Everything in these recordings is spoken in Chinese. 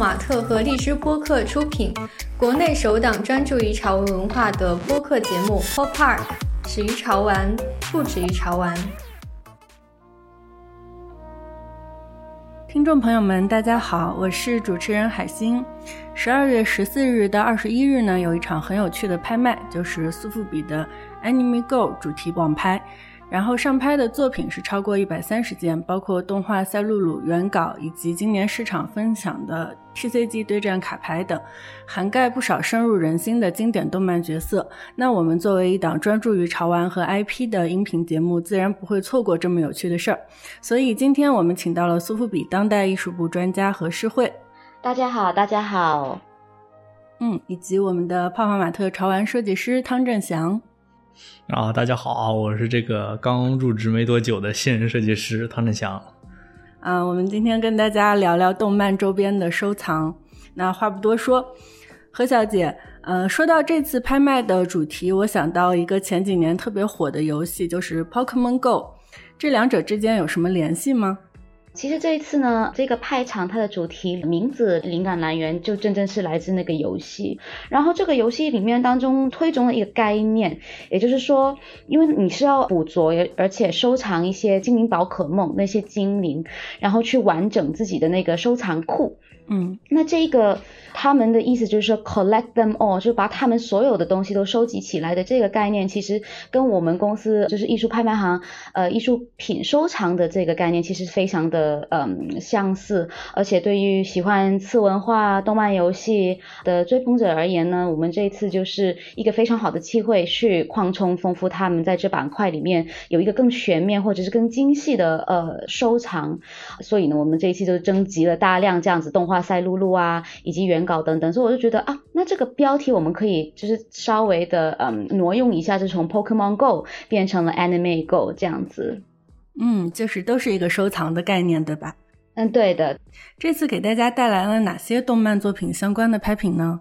马特和荔枝播客出品，国内首档专注于潮文文化的播客节目《Pop Park》，始于潮玩，不止于潮玩。听众朋友们，大家好，我是主持人海星。十二月十四日到二十一日呢，有一场很有趣的拍卖，就是苏富比的 Anime Go 主题网拍。然后上拍的作品是超过一百三十件，包括动画赛璐璐原稿以及今年市场分享的 TCG 对战卡牌等，涵盖不少深入人心的经典动漫角色。那我们作为一档专注于潮玩和 IP 的音频节目，自然不会错过这么有趣的事儿。所以今天我们请到了苏富比当代艺术部专家何诗慧。大家好，大家好。嗯，以及我们的泡泡玛特潮玩设计师汤振祥。啊，大家好啊，我是这个刚入职没多久的新人设计师汤振祥。啊，我们今天跟大家聊聊动漫周边的收藏。那话不多说，何小姐，呃，说到这次拍卖的主题，我想到一个前几年特别火的游戏，就是 Pokemon Go。这两者之间有什么联系吗？其实这一次呢，这个派场它的主题名字灵感来源就真正是来自那个游戏。然后这个游戏里面当中推崇了一个概念，也就是说，因为你是要捕捉而且收藏一些精灵宝可梦那些精灵，然后去完整自己的那个收藏库。嗯，那这个。他们的意思就是说，collect them all，就把他们所有的东西都收集起来的这个概念，其实跟我们公司就是艺术拍卖行，呃，艺术品收藏的这个概念其实非常的嗯相似。而且对于喜欢次文化、动漫游戏的追捧者而言呢，我们这一次就是一个非常好的机会，去扩充、丰富他们在这板块里面有一个更全面或者是更精细的呃收藏。所以呢，我们这一期就征集了大量这样子动画赛璐璐啊，以及原。稿等等，所以我就觉得啊，那这个标题我们可以就是稍微的嗯挪用一下，就从 Pokemon Go 变成了 Anime Go 这样子。嗯，就是都是一个收藏的概念，对吧？嗯，对的。这次给大家带来了哪些动漫作品相关的拍品呢？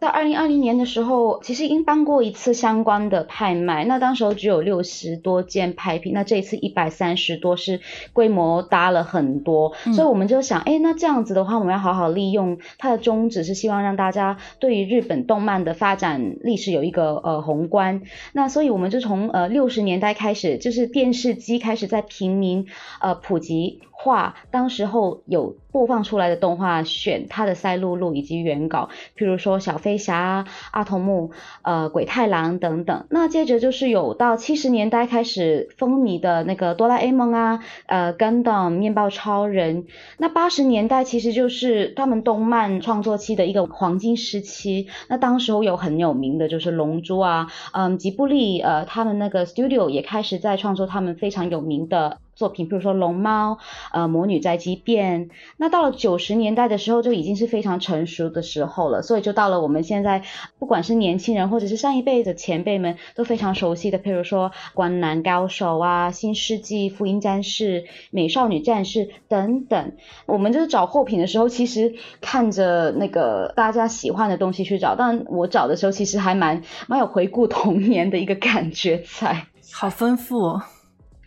在二零二零年的时候，其实已经办过一次相关的拍卖，那当时候只有六十多件拍品，那这一次一百三十多，是规模大了很多，所以我们就想，哎，那这样子的话，我们要好好利用它的宗旨，是希望让大家对于日本动漫的发展历史有一个呃宏观，那所以我们就从呃六十年代开始，就是电视机开始在平民呃普及。画当时候有播放出来的动画，选它的赛璐璐以及原稿，譬如说小飞侠、阿童木、呃鬼太郎等等。那接着就是有到七十年代开始风靡的那个哆啦 A 梦啊，呃 Gundam 面包超人。那八十年代其实就是他们动漫创作期的一个黄金时期。那当时候有很有名的就是龙珠啊，嗯吉布力呃他们那个 studio 也开始在创作他们非常有名的。作品，比如说《龙猫》、呃《魔女宅急便》，那到了九十年代的时候，就已经是非常成熟的时候了。所以就到了我们现在，不管是年轻人或者是上一辈的前辈们都非常熟悉的，譬如说《灌篮高手》啊，《新世纪福音战士》、《美少女战士》等等。我们就是找货品的时候，其实看着那个大家喜欢的东西去找，但我找的时候其实还蛮蛮有回顾童年的一个感觉在。好丰富，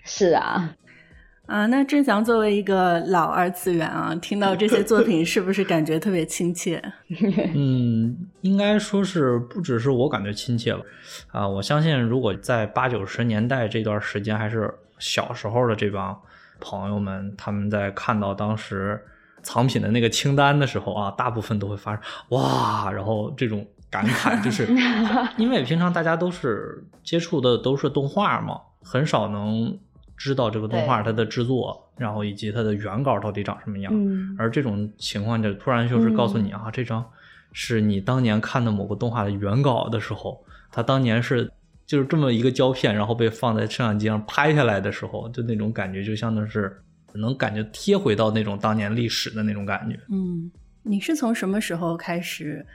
是啊。啊，那郑翔作为一个老二次元啊，听到这些作品是不是感觉特别亲切？嗯，应该说是不只是我感觉亲切了。啊，我相信如果在八九十年代这段时间还是小时候的这帮朋友们，他们在看到当时藏品的那个清单的时候啊，大部分都会发生哇，然后这种感慨，就是 因为平常大家都是接触的都是动画嘛，很少能。知道这个动画它的制作，然后以及它的原稿到底长什么样，而这种情况就突然就是告诉你啊，这张是你当年看的某个动画的原稿的时候，它当年是就是这么一个胶片，然后被放在摄像机上拍下来的时候，就那种感觉就像那是能感觉贴回到那种当年历史的那种感觉。嗯，你是从什么时候开始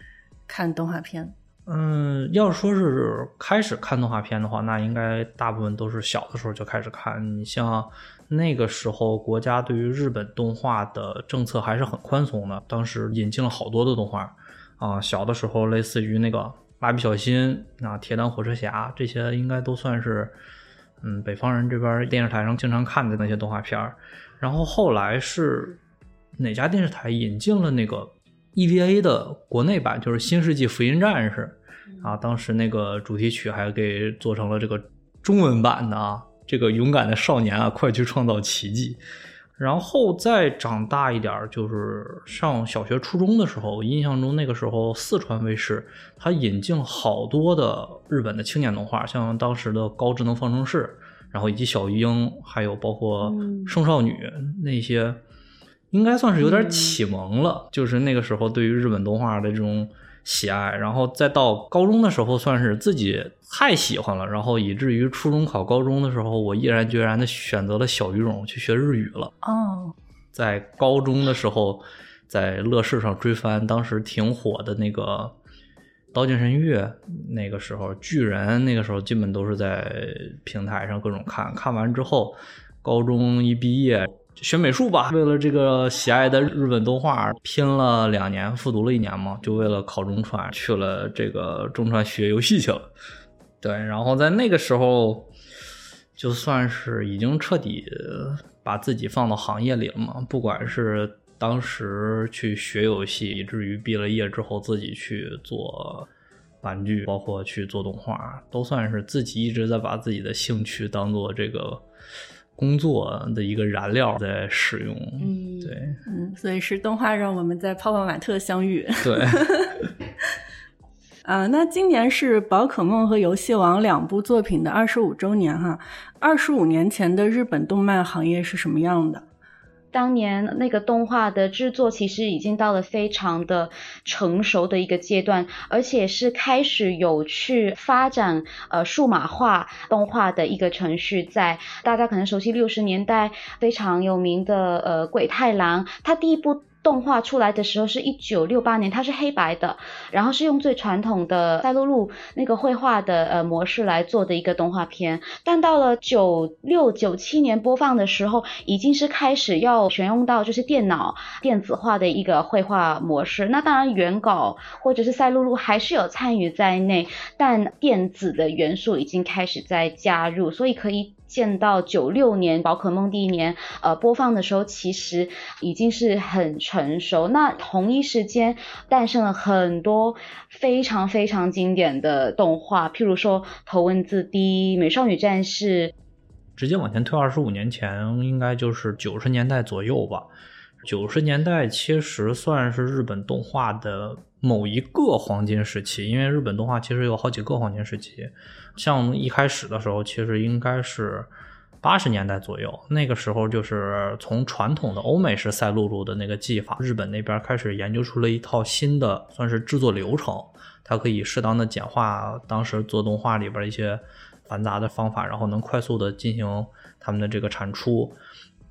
看动画片？嗯，要说是开始看动画片的话，那应该大部分都是小的时候就开始看。你像那个时候，国家对于日本动画的政策还是很宽松的，当时引进了好多的动画啊。小的时候，类似于那个蜡笔小新啊、铁胆火车侠这些，应该都算是嗯北方人这边电视台上经常看的那些动画片然后后来是哪家电视台引进了那个？EVA 的国内版，就是《新世纪福音战士》啊，当时那个主题曲还给做成了这个中文版的啊，这个勇敢的少年啊，快去创造奇迹。然后再长大一点，就是上小学、初中的时候，印象中那个时候四川卫视它引进了好多的日本的青年动画，像当时的《高智能方程式》，然后以及小鱼鹰，还有包括圣少女那些，应该算是有点启蒙了。就是那个时候对于日本动画的这种。喜爱，然后再到高中的时候，算是自己太喜欢了，然后以至于初中考高中的时候，我毅然决然的选择了小语种去学日语了。哦，在高中的时候，在乐视上追番，当时挺火的那个《刀剑神域》，那个时候巨人，那个时候基本都是在平台上各种看，看完之后，高中一毕业。学美术吧，为了这个喜爱的日本动画，拼了两年，复读了一年嘛，就为了考中传，去了这个中传学游戏去了。对，然后在那个时候，就算是已经彻底把自己放到行业里了嘛。不管是当时去学游戏，以至于毕了业之后自己去做玩具，包括去做动画，都算是自己一直在把自己的兴趣当做这个。工作的一个燃料在使用，嗯，对，嗯，所以是动画让我们在泡泡玛特相遇，对，啊，那今年是宝可梦和游戏王两部作品的二十五周年哈，二十五年前的日本动漫行业是什么样的？当年那个动画的制作其实已经到了非常的成熟的一个阶段，而且是开始有去发展呃数码化动画的一个程序。在大家可能熟悉六十年代非常有名的呃鬼太郎，他第一部。动画出来的时候是一九六八年，它是黑白的，然后是用最传统的赛璐璐那个绘画的呃模式来做的一个动画片。但到了九六九七年播放的时候，已经是开始要选用到就是电脑电子化的一个绘画模式。那当然原稿或者是赛璐璐还是有参与在内，但电子的元素已经开始在加入，所以可以。见到九六年宝可梦第一年，呃，播放的时候其实已经是很成熟。那同一时间诞生了很多非常非常经典的动画，譬如说《头文字 D》《美少女战士》。直接往前推二十五年前，应该就是九十年代左右吧。九十年代其实算是日本动画的某一个黄金时期，因为日本动画其实有好几个黄金时期。像一开始的时候，其实应该是八十年代左右，那个时候就是从传统的欧美式赛璐璐的那个技法，日本那边开始研究出了一套新的算是制作流程，它可以适当的简化当时做动画里边一些繁杂的方法，然后能快速的进行他们的这个产出。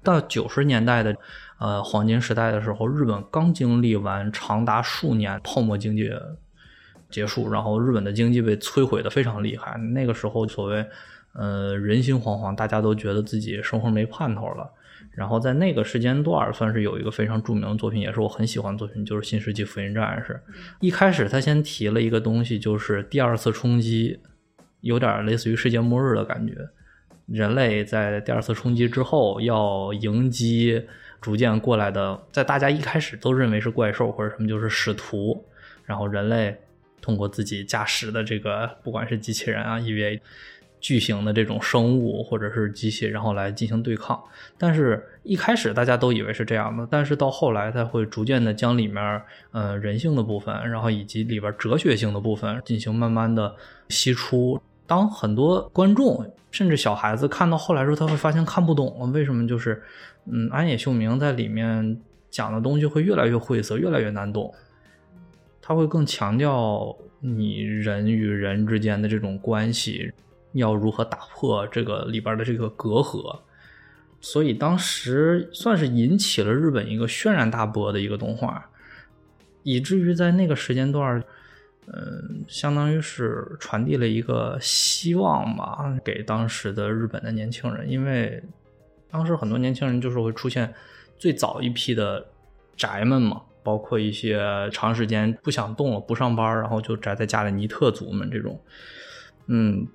到九十年代的呃黄金时代的时候，日本刚经历完长达数年泡沫经济。结束，然后日本的经济被摧毁的非常厉害。那个时候，所谓呃人心惶惶，大家都觉得自己生活没盼头了。然后在那个时间段，算是有一个非常著名的作品，也是我很喜欢的作品，就是《新世纪福音战士》。一开始他先提了一个东西，就是第二次冲击，有点类似于世界末日的感觉。人类在第二次冲击之后，要迎击逐渐过来的，在大家一开始都认为是怪兽或者什么，就是使徒。然后人类。通过自己驾驶的这个，不管是机器人啊，EVA，巨型的这种生物或者是机器，然后来进行对抗。但是，一开始大家都以为是这样的，但是到后来，它会逐渐的将里面，呃，人性的部分，然后以及里边哲学性的部分进行慢慢的析出。当很多观众甚至小孩子看到后来时候，他会发现看不懂，为什么？就是，嗯，安野秀明在里面讲的东西会越来越晦涩，越来越难懂。他会更强调你人与人之间的这种关系，要如何打破这个里边的这个隔阂，所以当时算是引起了日本一个轩然大波的一个动画，以至于在那个时间段，嗯，相当于是传递了一个希望吧，给当时的日本的年轻人，因为当时很多年轻人就是会出现最早一批的宅们嘛。包括一些长时间不想动了、不上班，然后就宅在家里尼特族们这种，嗯，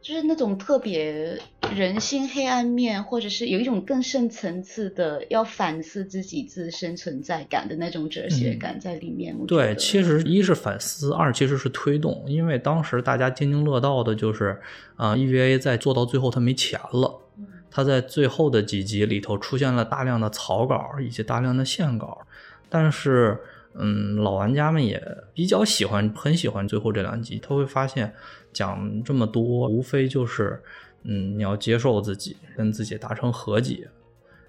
就是那种特别人性黑暗面，或者是有一种更深层次的要反思自己自身存在感的那种哲学感在里面。对，其实一是反思，二其实是推动，因为当时大家津津乐道的就是啊，EVA 在做到最后他没钱了，他在最后的几集里头出现了大量的草稿以及大量的线稿，但是。嗯，老玩家们也比较喜欢，很喜欢最后这两集。他会发现，讲这么多，无非就是，嗯，你要接受自己，跟自己达成和解，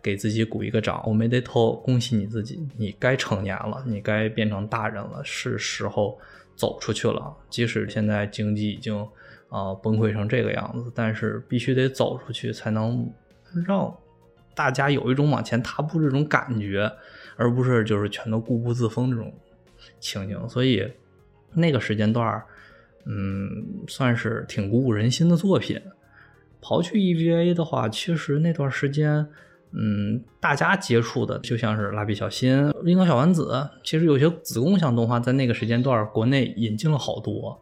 给自己鼓一个掌。我没得偷，恭喜你自己，你该成年了，你该变成大人了，是时候走出去了。即使现在经济已经啊崩溃成这个样子，但是必须得走出去，才能让大家有一种往前踏步这种感觉。而不是就是全都固步自封这种情景，所以那个时间段嗯，算是挺鼓舞人心的作品。刨去 EVA 的话，其实那段时间，嗯，大家接触的就像是蜡笔小新、樱桃小丸子，其实有些子宫向动画在那个时间段国内引进了好多。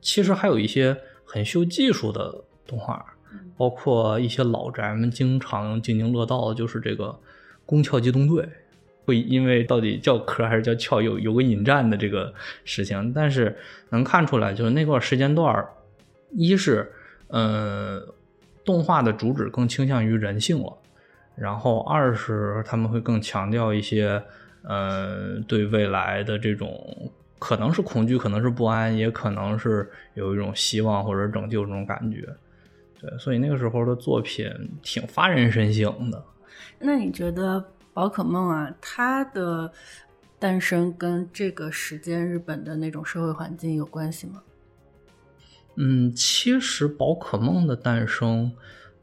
其实还有一些很秀技术的动画，包括一些老宅们经常津津乐道的，就是这个。宫壳机动队会因为到底叫壳还是叫壳有有个引战的这个事情，但是能看出来，就是那段时间段一是呃动画的主旨更倾向于人性了，然后二是他们会更强调一些呃对未来的这种可能是恐惧，可能是不安，也可能是有一种希望或者拯救这种感觉。对，所以那个时候的作品挺发人深省的。那你觉得宝可梦啊，它的诞生跟这个时间日本的那种社会环境有关系吗？嗯，其实宝可梦的诞生，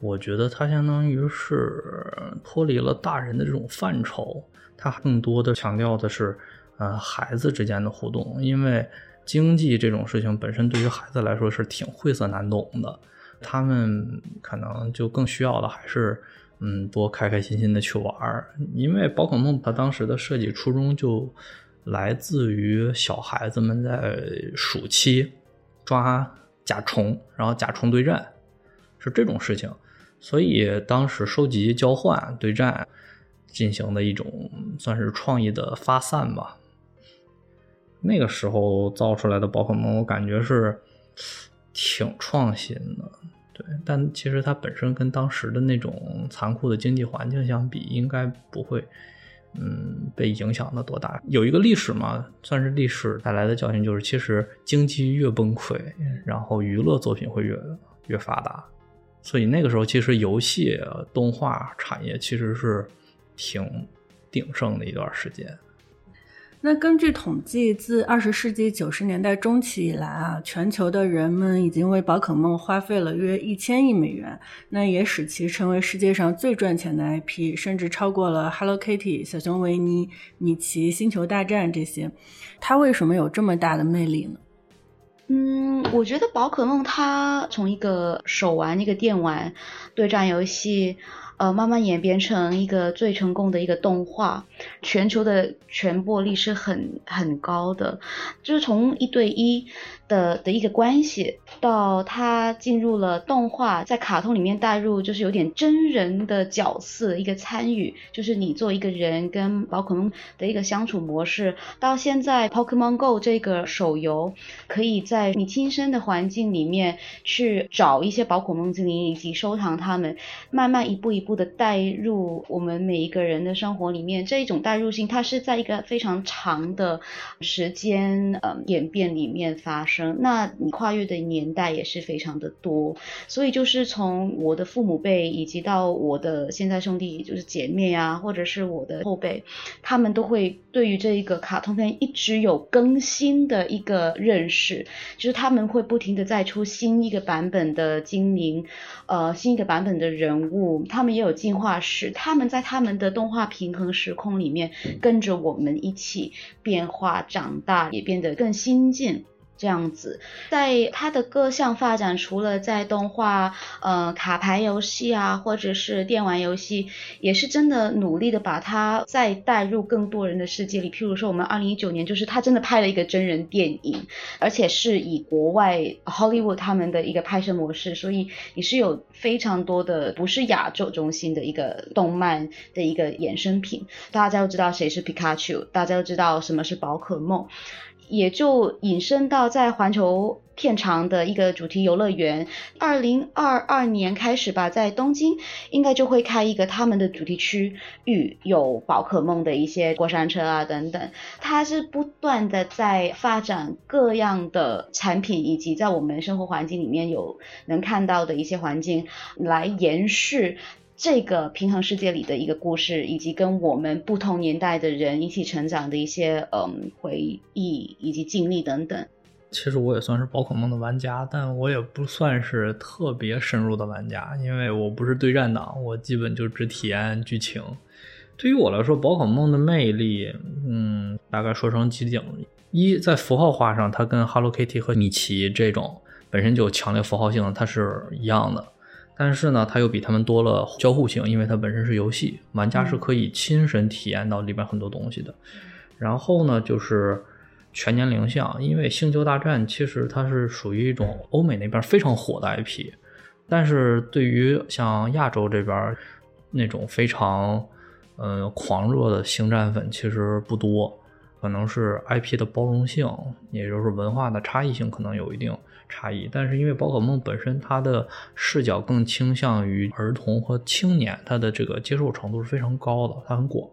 我觉得它相当于是脱离了大人的这种范畴，它更多的强调的是，呃，孩子之间的互动。因为经济这种事情本身对于孩子来说是挺晦涩难懂的，他们可能就更需要的还是。嗯，多开开心心的去玩儿，因为宝可梦它当时的设计初衷就来自于小孩子们在暑期抓甲虫，然后甲虫对战是这种事情，所以当时收集、交换、对战进行的一种算是创意的发散吧。那个时候造出来的宝可梦，我感觉是挺创新的。对，但其实它本身跟当时的那种残酷的经济环境相比，应该不会，嗯，被影响的多大。有一个历史嘛，算是历史带来的教训，就是其实经济越崩溃，然后娱乐作品会越越发达。所以那个时候，其实游戏动画产业其实是挺鼎盛的一段时间。那根据统计，自二十世纪九十年代中期以来啊，全球的人们已经为宝可梦花费了约一千亿美元，那也使其成为世界上最赚钱的 IP，甚至超过了 Hello Kitty、小熊维尼、米奇、星球大战这些。它为什么有这么大的魅力呢？嗯，我觉得宝可梦它从一个手玩、一个电玩对战游戏。呃，慢慢演变成一个最成功的一个动画，全球的传播力是很很高的，就是从一对一。的的一个关系，到他进入了动画，在卡通里面带入，就是有点真人的角色一个参与，就是你做一个人跟宝可梦的一个相处模式。到现在，Pokemon Go 这个手游，可以在你亲身的环境里面去找一些宝可梦精灵以及收藏它们，慢慢一步一步的带入我们每一个人的生活里面。这一种代入性，它是在一个非常长的时间呃演变里面发生。那你跨越的年代也是非常的多，所以就是从我的父母辈，以及到我的现在兄弟，就是姐妹啊，或者是我的后辈，他们都会对于这一个卡通片一直有更新的一个认识，就是他们会不停的再出新一个版本的精灵，呃，新一个版本的人物，他们也有进化史，他们在他们的动画平衡时空里面跟着我们一起变化长大，也变得更新进。这样子。在它的各项发展，除了在动画、呃卡牌游戏啊，或者是电玩游戏，也是真的努力的把它再带入更多人的世界里。譬如说，我们二零一九年就是他真的拍了一个真人电影，而且是以国外 Hollywood 他们的一个拍摄模式，所以你是有非常多的不是亚洲中心的一个动漫的一个衍生品。大家都知道谁是皮卡丘，大家都知道什么是宝可梦。也就引申到在环球片场的一个主题游乐园，二零二二年开始吧，在东京应该就会开一个他们的主题区域，有宝可梦的一些过山车啊等等。它是不断的在发展各样的产品，以及在我们生活环境里面有能看到的一些环境来延续。这个平衡世界里的一个故事，以及跟我们不同年代的人一起成长的一些嗯回忆以及经历等等。其实我也算是宝可梦的玩家，但我也不算是特别深入的玩家，因为我不是对战党，我基本就只体验剧情。对于我来说，宝可梦的魅力，嗯，大概说成几点：一，在符号化上，它跟 Hello Kitty 和米奇这种本身就有强烈符号性的，它是一样的。但是呢，它又比他们多了交互性，因为它本身是游戏，玩家是可以亲身体验到里边很多东西的。然后呢，就是全年龄向，因为《星球大战》其实它是属于一种欧美那边非常火的 IP，但是对于像亚洲这边那种非常呃狂热的星战粉其实不多，可能是 IP 的包容性，也就是文化的差异性可能有一定。差异，但是因为宝可梦本身它的视角更倾向于儿童和青年，它的这个接受程度是非常高的，它很广。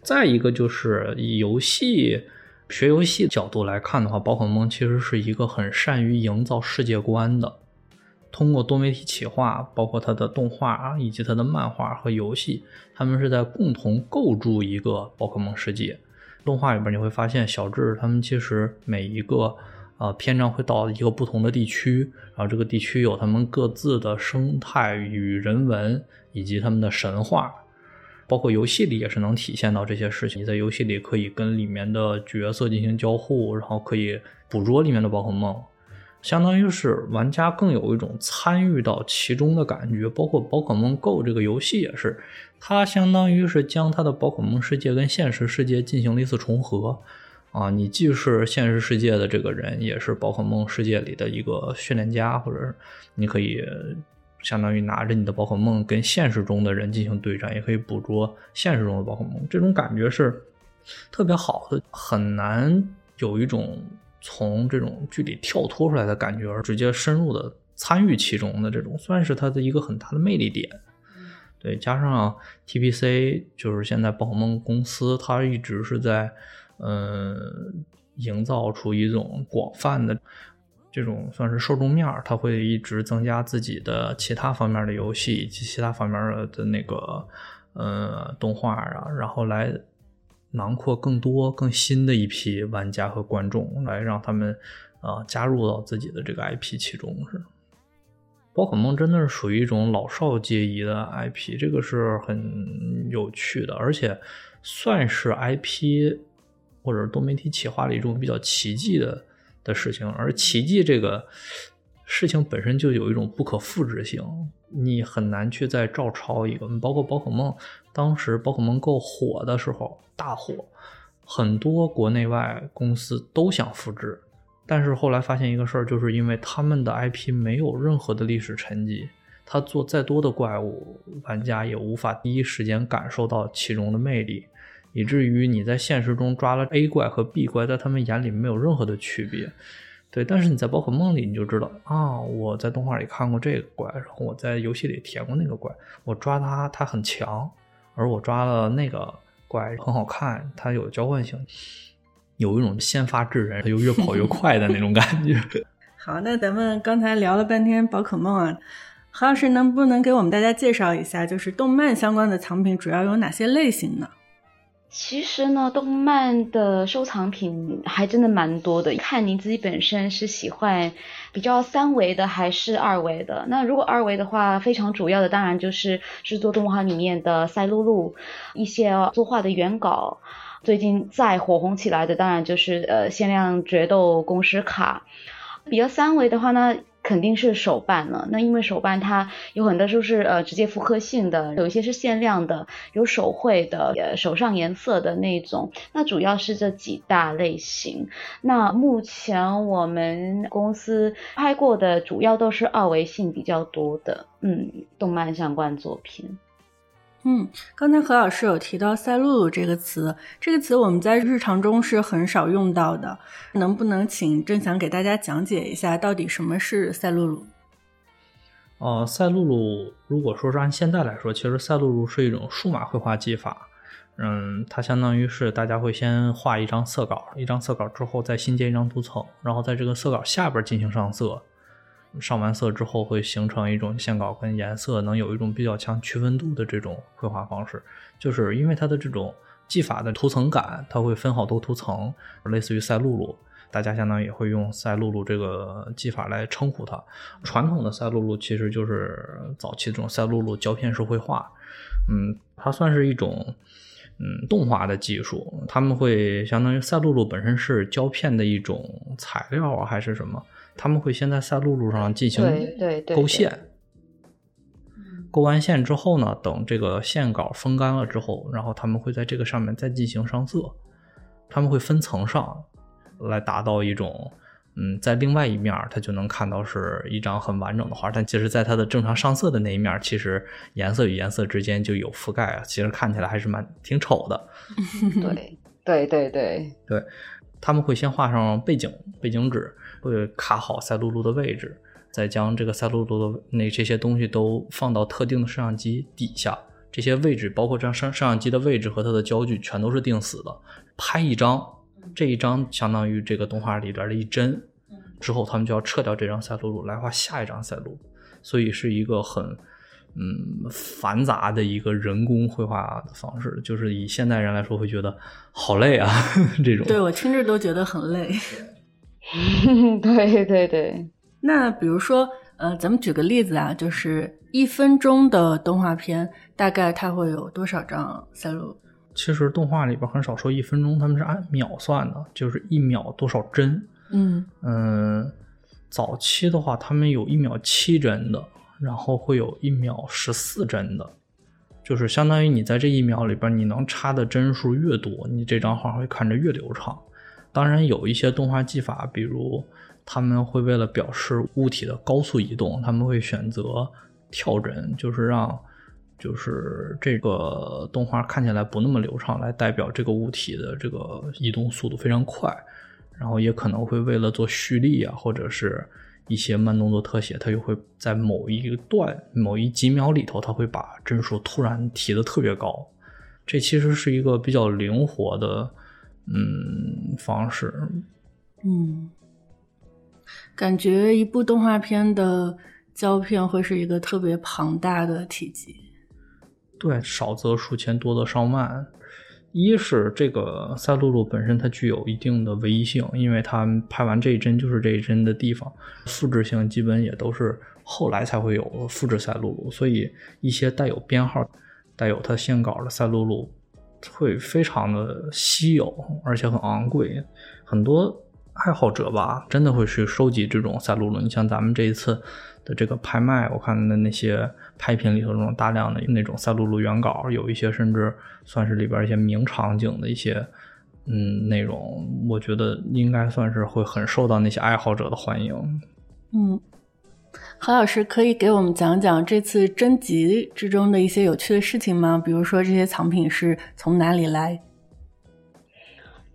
再一个就是以游戏学游戏角度来看的话，宝可梦其实是一个很善于营造世界观的，通过多媒体企划，包括它的动画啊，以及它的漫画和游戏，他们是在共同构筑一个宝可梦世界。动画里边你会发现，小智他们其实每一个。啊，篇章会到一个不同的地区，然后这个地区有他们各自的生态与人文，以及他们的神话，包括游戏里也是能体现到这些事情。你在游戏里可以跟里面的角色进行交互，然后可以捕捉里面的宝可梦，相当于是玩家更有一种参与到其中的感觉。包括宝可梦 Go 这个游戏也是，它相当于是将它的宝可梦世界跟现实世界进行了一次重合。啊，你既是现实世界的这个人，也是宝可梦世界里的一个训练家，或者你可以相当于拿着你的宝可梦跟现实中的人进行对战，也可以捕捉现实中的宝可梦。这种感觉是特别好的，很难有一种从这种剧里跳脱出来的感觉，而直接深入的参与其中的这种，算是它的一个很大的魅力点。对，加上 TPC，就是现在宝可梦公司，它一直是在。嗯，营造出一种广泛的这种算是受众面儿，它会一直增加自己的其他方面的游戏以及其他方面的那个呃动画啊，然后来囊括更多更新的一批玩家和观众，来让他们啊加入到自己的这个 IP 其中。是宝可梦真的是属于一种老少皆宜的 IP，这个是很有趣的，而且算是 IP。或者多媒体企划的一种比较奇迹的的事情，而奇迹这个事情本身就有一种不可复制性，你很难去再照抄一个。包括宝可梦，当时宝可梦够火的时候，大火，很多国内外公司都想复制，但是后来发现一个事儿，就是因为他们的 IP 没有任何的历史沉积，他做再多的怪物，玩家也无法第一时间感受到其中的魅力。以至于你在现实中抓了 A 怪和 B 怪，在他们眼里没有任何的区别，对。但是你在宝可梦里，你就知道啊，我在动画里看过这个怪，然后我在游戏里体验过那个怪，我抓它它很强，而我抓了那个怪很好看，它有交换性，有一种先发制人，它就越跑越 快的那种感觉。好，那咱们刚才聊了半天宝可梦啊，何老师能不能给我们大家介绍一下，就是动漫相关的藏品主要有哪些类型呢？其实呢，动漫的收藏品还真的蛮多的，看您自己本身是喜欢比较三维的还是二维的。那如果二维的话，非常主要的当然就是制作动画里面的赛璐璐，一些作画的原稿，最近再火红起来的，当然就是呃限量决斗公式卡。比较三维的话呢？肯定是手办了，那因为手办它有很多就是呃直接复刻性的，有一些是限量的，有手绘的，呃手上颜色的那种。那主要是这几大类型。那目前我们公司拍过的主要都是二维性比较多的，嗯，动漫相关作品。嗯，刚才何老师有提到“赛璐璐”这个词，这个词我们在日常中是很少用到的。能不能请郑翔给大家讲解一下，到底什么是赛璐璐？呃，赛璐璐，如果说是按现在来说，其实赛璐璐是一种数码绘画技法。嗯，它相当于是大家会先画一张色稿，一张色稿之后再新建一张图层，然后在这个色稿下边进行上色。上完色之后，会形成一种线稿跟颜色能有一种比较强区分度的这种绘画方式，就是因为它的这种技法的图层感，它会分好多图层，类似于赛璐璐，大家相当于也会用赛璐璐这个技法来称呼它。传统的赛璐璐其实就是早期这种赛璐璐胶片式绘画，嗯，它算是一种嗯动画的技术，他们会相当于赛璐璐本身是胶片的一种材料啊，还是什么？他们会先在赛璐璐上进行勾线，勾完线之后呢，等这个线稿风干了之后，然后他们会在这个上面再进行上色。他们会分层上来达到一种，嗯，在另外一面它就能看到是一张很完整的画，但其实在它的正常上色的那一面，其实颜色与颜色之间就有覆盖啊，其实看起来还是蛮挺丑的。对对对对对，他们会先画上背景背景纸。会卡好赛璐璐的位置，再将这个赛璐璐的那这些东西都放到特定的摄像机底下，这些位置包括这样摄摄像机的位置和它的焦距全都是定死的。拍一张，这一张相当于这个动画里边的一帧，之后他们就要撤掉这张赛璐璐来画下一张赛璐，所以是一个很嗯繁杂的一个人工绘画的方式，就是以现代人来说会觉得好累啊，这种。对我听着都觉得很累。对对对，那比如说，呃，咱们举个例子啊，就是一分钟的动画片，大概它会有多少张赛璐？其实动画里边很少说一分钟，他们是按秒算的，就是一秒多少帧。嗯嗯，早期的话，他们有一秒七帧的，然后会有一秒十四帧的，就是相当于你在这一秒里边，你能插的帧数越多，你这张画会看着越流畅。当然有一些动画技法，比如他们会为了表示物体的高速移动，他们会选择跳帧，就是让就是这个动画看起来不那么流畅，来代表这个物体的这个移动速度非常快。然后也可能会为了做蓄力啊，或者是一些慢动作特写，它又会在某一段某一几秒里头，它会把帧数突然提的特别高。这其实是一个比较灵活的。嗯，方式，嗯，感觉一部动画片的胶片会是一个特别庞大的体积。对，少则数千，多则上万。一是这个赛璐璐本身它具有一定的唯一性，因为它拍完这一帧就是这一帧的地方，复制性基本也都是后来才会有复制赛璐璐，所以一些带有编号、带有它线稿的赛璐璐。会非常的稀有，而且很昂贵。很多爱好者吧，真的会去收集这种赛璐璐。你像咱们这一次的这个拍卖，我看的那些拍品里头，这种大量的那种赛璐璐原稿，有一些甚至算是里边一些名场景的一些嗯内容。我觉得应该算是会很受到那些爱好者的欢迎。嗯。何老师可以给我们讲讲这次征集之中的一些有趣的事情吗？比如说这些藏品是从哪里来？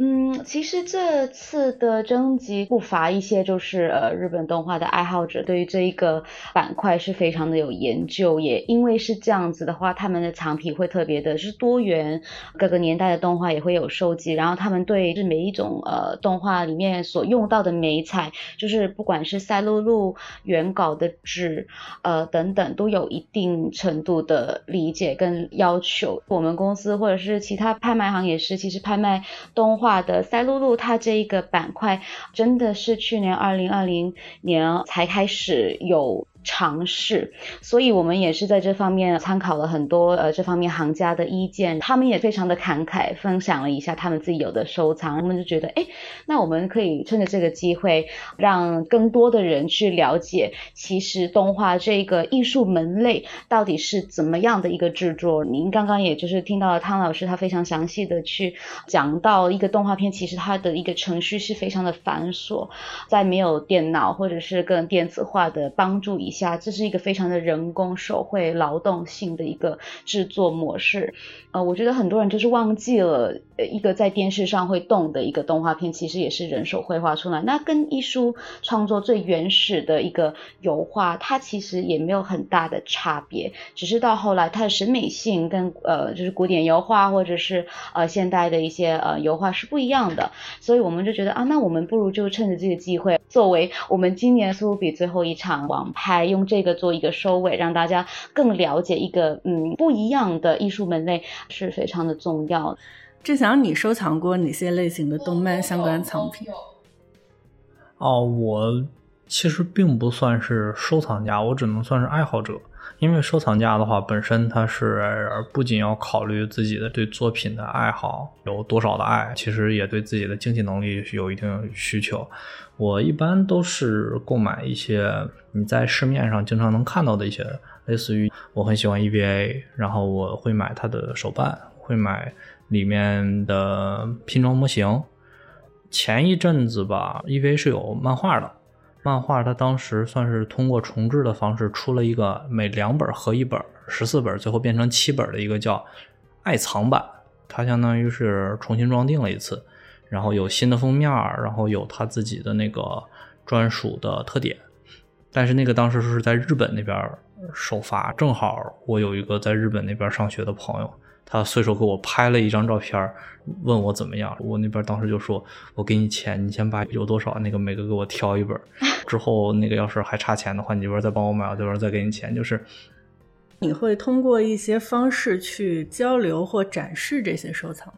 嗯，其实这次的征集不乏一些就是呃日本动画的爱好者，对于这一个板块是非常的有研究，也因为是这样子的话，他们的藏品会特别的是多元，各个年代的动画也会有收集，然后他们对是每一种呃动画里面所用到的美彩，就是不管是赛璐璐原稿的纸呃等等，都有一定程度的理解跟要求。我们公司或者是其他拍卖行也是，其实拍卖动画的赛露露，它这一个板块真的是去年二零二零年才开始有尝试，所以我们也是在这方面参考了很多呃这方面行家的意见，他们也非常的慷慨，分享了一下他们自己有的收藏，他们就觉得，哎，那我们可以趁着这个机会，让更多的人去了解，其实动画这个艺术门类到底是怎么样的一个制作。您刚刚也就是听到了汤老师他非常详细的去讲到一个动画片，其实它的一个程序是非常的繁琐，在没有电脑或者是更电子化的帮助以下，这是一个非常的人工手绘劳动性的一个制作模式。呃，我觉得很多人就是忘记了，一个在电视上会动的一个动画片，其实也是人手绘画出来。那跟艺术创作最原始的一个油画，它其实也没有很大的差别，只是到后来它的审美性跟呃，就是古典油画或者是呃现代的一些呃油画是不一样的。所以我们就觉得啊，那我们不如就趁着这个机会，作为我们今年苏比最后一场网拍，用这个做一个收尾，让大家更了解一个嗯不一样的艺术门类。是非常的重要。志祥，你收藏过哪些类型的动漫相关藏品？哦，我其实并不算是收藏家，我只能算是爱好者。因为收藏家的话，本身他是不仅要考虑自己的对作品的爱好有多少的爱，其实也对自己的经济能力有一定需求。我一般都是购买一些你在市面上经常能看到的一些。类似于我很喜欢 EVA，然后我会买它的手办，会买里面的拼装模型。前一阵子吧，EVA 是有漫画的，漫画它当时算是通过重置的方式出了一个每两本合一本，十四本最后变成七本的一个叫爱藏版，它相当于是重新装订了一次，然后有新的封面，然后有它自己的那个专属的特点。但是那个当时是在日本那边。首发正好，我有一个在日本那边上学的朋友，他随手给我拍了一张照片，问我怎么样。我那边当时就说：“我给你钱，你先把有多少那个每个给我挑一本，之后那个要是还差钱的话，你这边再帮我买，我这边再给你钱。”就是你会通过一些方式去交流或展示这些收藏。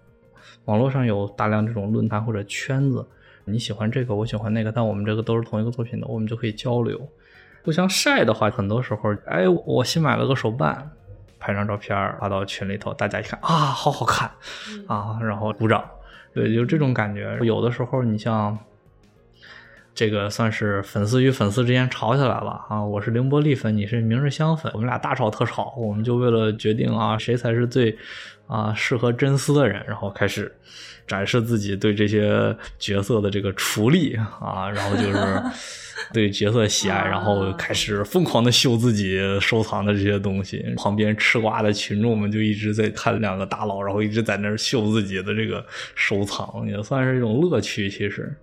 网络上有大量这种论坛或者圈子，你喜欢这个，我喜欢那个，但我们这个都是同一个作品的，我们就可以交流。互相晒的话，很多时候，哎，我新买了个手办，拍张照片发到群里头，大家一看啊，好好看啊，然后鼓掌，对，就这种感觉。有的时候，你像这个算是粉丝与粉丝之间吵起来了啊，我是凌波丽粉，你是明日香粉，我们俩大吵特吵，我们就为了决定啊，谁才是最啊适合真丝的人，然后开始展示自己对这些角色的这个厨力啊，然后就是。对角色喜爱，然后开始疯狂的秀自己收藏的这些东西。旁边吃瓜的群众们就一直在看两个大佬，然后一直在那儿秀自己的这个收藏，也算是一种乐趣。其实。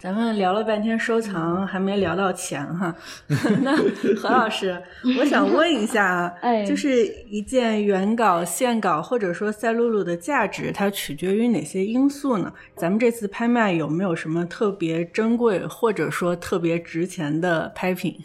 咱们聊了半天收藏，还没聊到钱哈。那何老师，我想问一下，就是一件原稿、线稿或者说赛璐璐的价值，它取决于哪些因素呢？咱们这次拍卖有没有什么特别珍贵或者说特别值钱的拍品？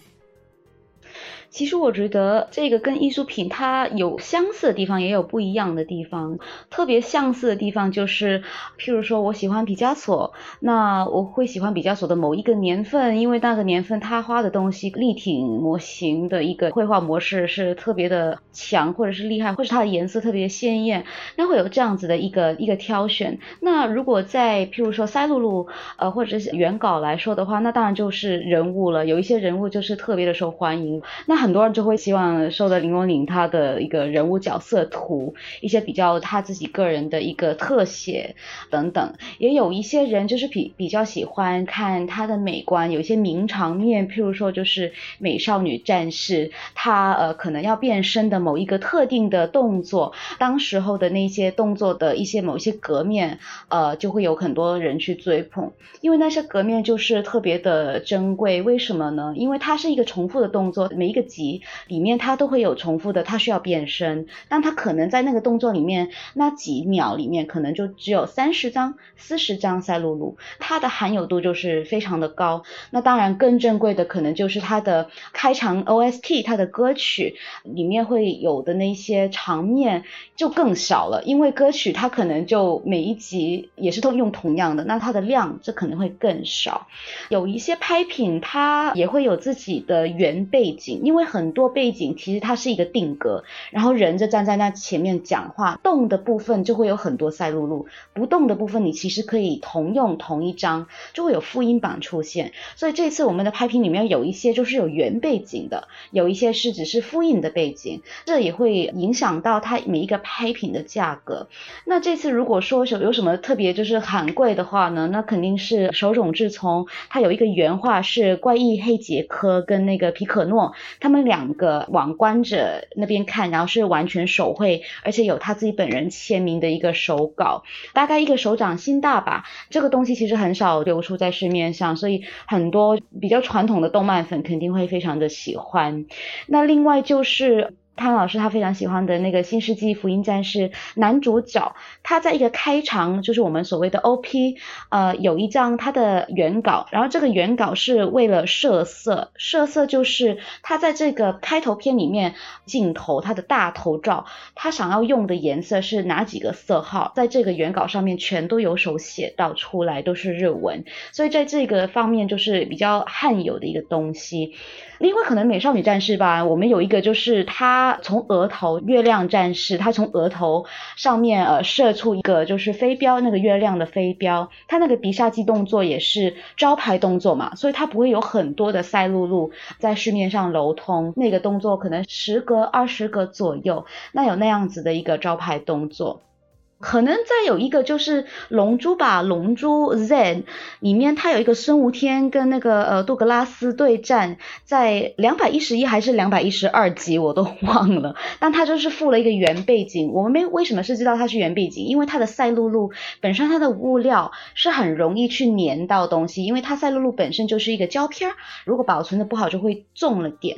其实我觉得这个跟艺术品它有相似的地方，也有不一样的地方。特别相似的地方就是，譬如说我喜欢毕加索，那我会喜欢毕加索的某一个年份，因为那个年份他画的东西立体模型的一个绘画模式是特别的强，或者是厉害，或者它的颜色特别鲜艳，那会有这样子的一个一个挑选。那如果在譬如说塞露露呃或者是原稿来说的话，那当然就是人物了，有一些人物就是特别的受欢迎，那。很多人就会希望收的林文岭他的一个人物角色图，一些比较他自己个人的一个特写等等。也有一些人就是比比较喜欢看他的美观，有一些名场面，譬如说就是美少女战士，她呃可能要变身的某一个特定的动作，当时候的那些动作的一些某些革面，呃就会有很多人去追捧，因为那些革面就是特别的珍贵。为什么呢？因为它是一个重复的动作，每一个。集里面，它都会有重复的，它需要变身，但它可能在那个动作里面那几秒里面，可能就只有三十张、四十张赛璐璐，它的含有度就是非常的高。那当然更珍贵的可能就是它的开场 OST，它的歌曲里面会有的那些场面就更少了，因为歌曲它可能就每一集也是都用同样的，那它的量这可能会更少。有一些拍品它也会有自己的原背景，因为因为很多背景其实它是一个定格，然后人就站在那前面讲话，动的部分就会有很多赛璐璐，不动的部分你其实可以同用同一张，就会有复音版出现。所以这次我们的拍品里面有一些就是有原背景的，有一些是只是复印的背景，这也会影响到它每一个拍品的价格。那这次如果说有有什么特别就是很贵的话呢，那肯定是手冢治虫，他有一个原画是怪异黑杰克跟那个皮可诺，他们两个往观者那边看，然后是完全手绘，而且有他自己本人签名的一个手稿，大概一个手掌心大吧。这个东西其实很少流出在市面上，所以很多比较传统的动漫粉肯定会非常的喜欢。那另外就是。潘老师他非常喜欢的那个《新世纪福音战士》男主角，他在一个开场，就是我们所谓的 OP，呃，有一张他的原稿，然后这个原稿是为了设色，设色就是他在这个开头片里面镜头他的大头照，他想要用的颜色是哪几个色号，在这个原稿上面全都有手写到出来，都是日文，所以在这个方面就是比较罕有的一个东西。另外，可能美少女战士吧，我们有一个就是他他从额头月亮战士，他从额头上面呃射出一个就是飞镖，那个月亮的飞镖，他那个鼻杀技动作也是招牌动作嘛，所以他不会有很多的赛露露在市面上流通，那个动作可能十个二十个左右，那有那样子的一个招牌动作。可能再有一个就是《龙珠》吧，《龙珠 Z》里面它有一个孙悟天跟那个呃杜格拉斯对战，在两百一十一还是两百一十二集我都忘了，但它就是附了一个原背景。我们没为什么是知道它是原背景？因为它的赛璐璐本身它的物料是很容易去粘到东西，因为它赛璐璐本身就是一个胶片，如果保存的不好就会重了点。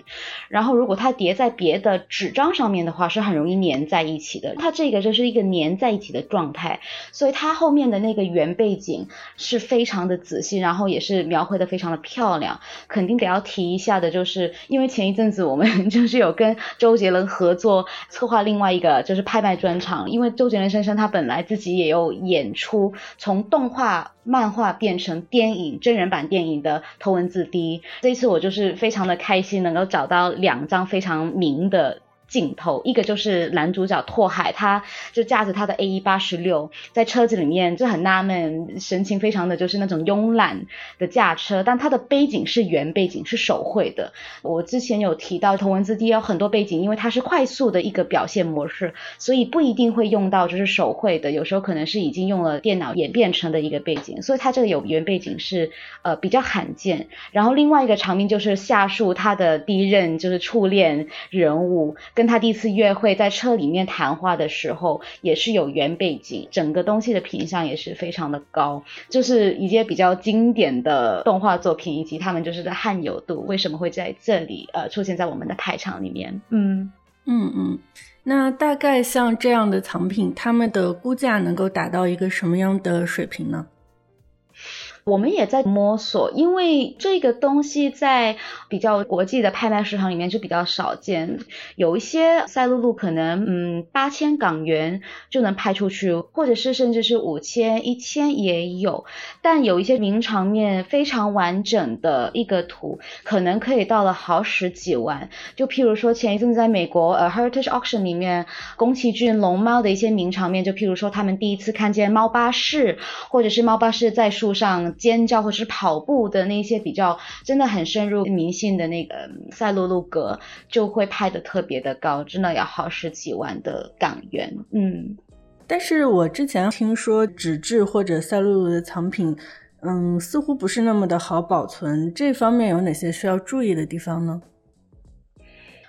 然后如果它叠在别的纸张上面的话，是很容易粘在一起的。它这个就是一个粘在一起。的状态，所以它后面的那个原背景是非常的仔细，然后也是描绘的非常的漂亮。肯定得要提一下的，就是因为前一阵子我们 就是有跟周杰伦合作策划另外一个就是拍卖专场，因为周杰伦先生他本来自己也有演出，从动画、漫画变成电影真人版电影的《头文字 D》。这一次我就是非常的开心，能够找到两张非常名的。镜头，一个就是男主角拓海，他就驾着他的 A 一八十六在车子里面，就很纳闷，神情非常的就是那种慵懒的驾车，但他的背景是原背景，是手绘的。我之前有提到，头文字 D 有很多背景，因为它是快速的一个表现模式，所以不一定会用到就是手绘的，有时候可能是已经用了电脑演变成的一个背景，所以它这个有原背景是呃比较罕见。然后另外一个场面就是夏树他的第一任就是初恋人物。跟他第一次约会，在车里面谈话的时候，也是有原背景，整个东西的品相也是非常的高，就是一些比较经典的动画作品，以及他们就是的汉有度，为什么会在这里呃出现在我们的排场里面？嗯嗯嗯，那大概像这样的藏品，他们的估价能够达到一个什么样的水平呢？我们也在摸索，因为这个东西在比较国际的拍卖市场里面就比较少见。有一些赛璐璐可能嗯八千港元就能拍出去，或者是甚至是五千、一千也有。但有一些名场面非常完整的一个图，可能可以到了好十几万。就譬如说前一阵子在美国呃 Heritage Auction 里面，宫崎骏龙猫的一些名场面，就譬如说他们第一次看见猫巴士，或者是猫巴士在树上。尖叫或者是跑步的那些比较真的很深入民心的那个赛璐璐格，就会拍的特别的高，真的要耗十几万的港元。嗯，但是我之前听说纸质或者赛璐璐的藏品，嗯，似乎不是那么的好保存，这方面有哪些需要注意的地方呢？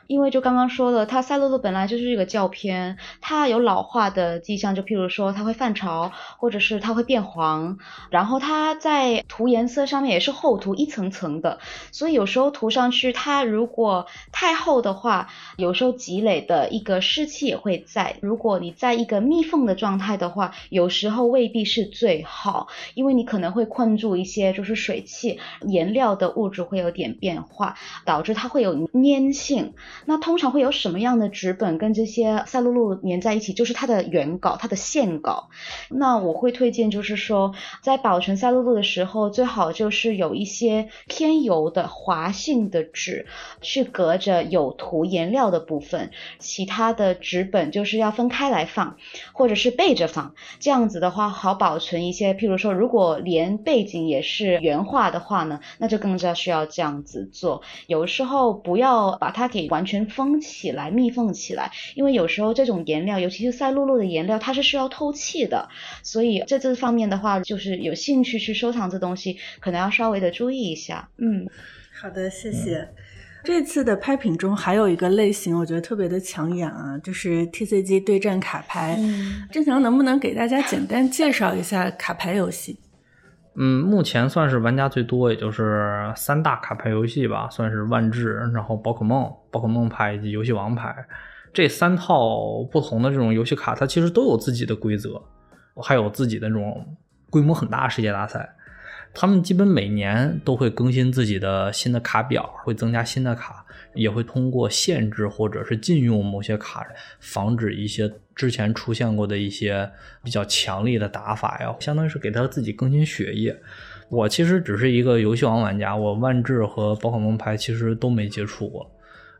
因为就刚刚说了，它赛璐璐本来就是一个胶片，它有老化的迹象，就譬如说它会泛潮，或者是它会变黄，然后它在涂颜色上面也是厚涂一层层的，所以有时候涂上去，它如果太厚的话，有时候积累的一个湿气也会在。如果你在一个密封的状态的话，有时候未必是最好，因为你可能会困住一些就是水汽，颜料的物质会有点变化，导致它会有粘性。那通常会有什么样的纸本跟这些赛璐璐粘在一起？就是它的原稿，它的线稿。那我会推荐，就是说在保存赛璐璐的时候，最好就是有一些偏油的滑性的纸，去隔着有涂颜料的部分，其他的纸本就是要分开来放，或者是背着放。这样子的话好保存一些。譬如说，如果连背景也是原画的话呢，那就更加需要这样子做。有时候不要把它给完。全封起来，密封起来，因为有时候这种颜料，尤其是赛璐璐的颜料，它是需要透气的，所以在这方面的话，就是有兴趣去收藏这东西，可能要稍微的注意一下。嗯，好的，谢谢。这次的拍品中还有一个类型，我觉得特别的抢眼啊，就是 TCG 对战卡牌。郑强能不能给大家简单介绍一下卡牌游戏？嗯，目前算是玩家最多，也就是三大卡牌游戏吧，算是万智，然后宝可梦、宝可梦牌以及游戏王牌这三套不同的这种游戏卡，它其实都有自己的规则，还有自己的这种规模很大的世界大赛。他们基本每年都会更新自己的新的卡表，会增加新的卡，也会通过限制或者是禁用某些卡，防止一些之前出现过的一些比较强力的打法呀，相当于是给他自己更新血液。我其实只是一个游戏王玩家，我万智和宝可梦牌其实都没接触过。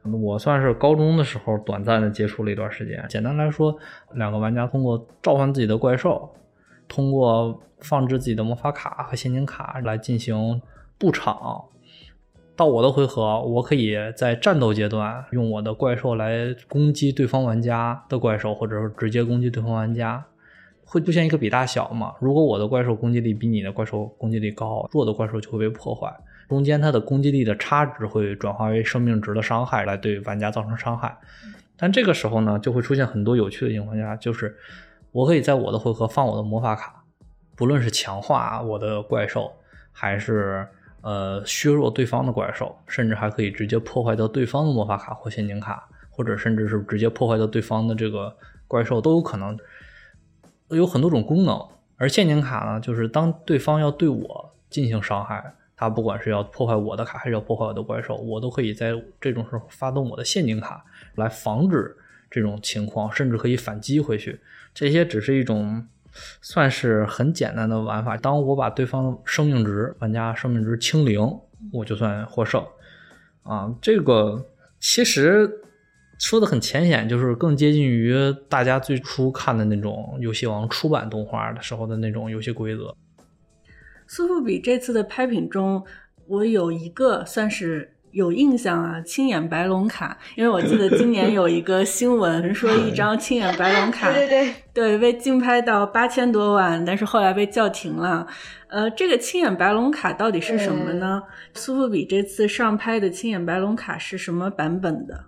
我算是高中的时候短暂的接触了一段时间。简单来说，两个玩家通过召唤自己的怪兽。通过放置自己的魔法卡和陷阱卡来进行布场，到我的回合，我可以在战斗阶段用我的怪兽来攻击对方玩家的怪兽，或者说直接攻击对方玩家，会出现一个比大小嘛？如果我的怪兽攻击力比你的怪兽攻击力高，弱的怪兽就会被破坏，中间它的攻击力的差值会转化为生命值的伤害来对玩家造成伤害。但这个时候呢，就会出现很多有趣的情况下，就是。我可以在我的回合放我的魔法卡，不论是强化我的怪兽，还是呃削弱对方的怪兽，甚至还可以直接破坏掉对方的魔法卡或陷阱卡，或者甚至是直接破坏掉对方的这个怪兽都有可能，有很多种功能。而陷阱卡呢，就是当对方要对我进行伤害，他不管是要破坏我的卡，还是要破坏我的怪兽，我都可以在这种时候发动我的陷阱卡来防止这种情况，甚至可以反击回去。这些只是一种，算是很简单的玩法。当我把对方生命值、玩家生命值清零，我就算获胜。啊，这个其实说的很浅显，就是更接近于大家最初看的那种游戏王出版动画的时候的那种游戏规则。苏富比这次的拍品中，我有一个算是。有印象啊，青眼白龙卡，因为我记得今年有一个新闻 说一张青眼白龙卡，对对对，对被竞拍到八千多万，但是后来被叫停了。呃，这个青眼白龙卡到底是什么呢？苏富比这次上拍的青眼白龙卡是什么版本的？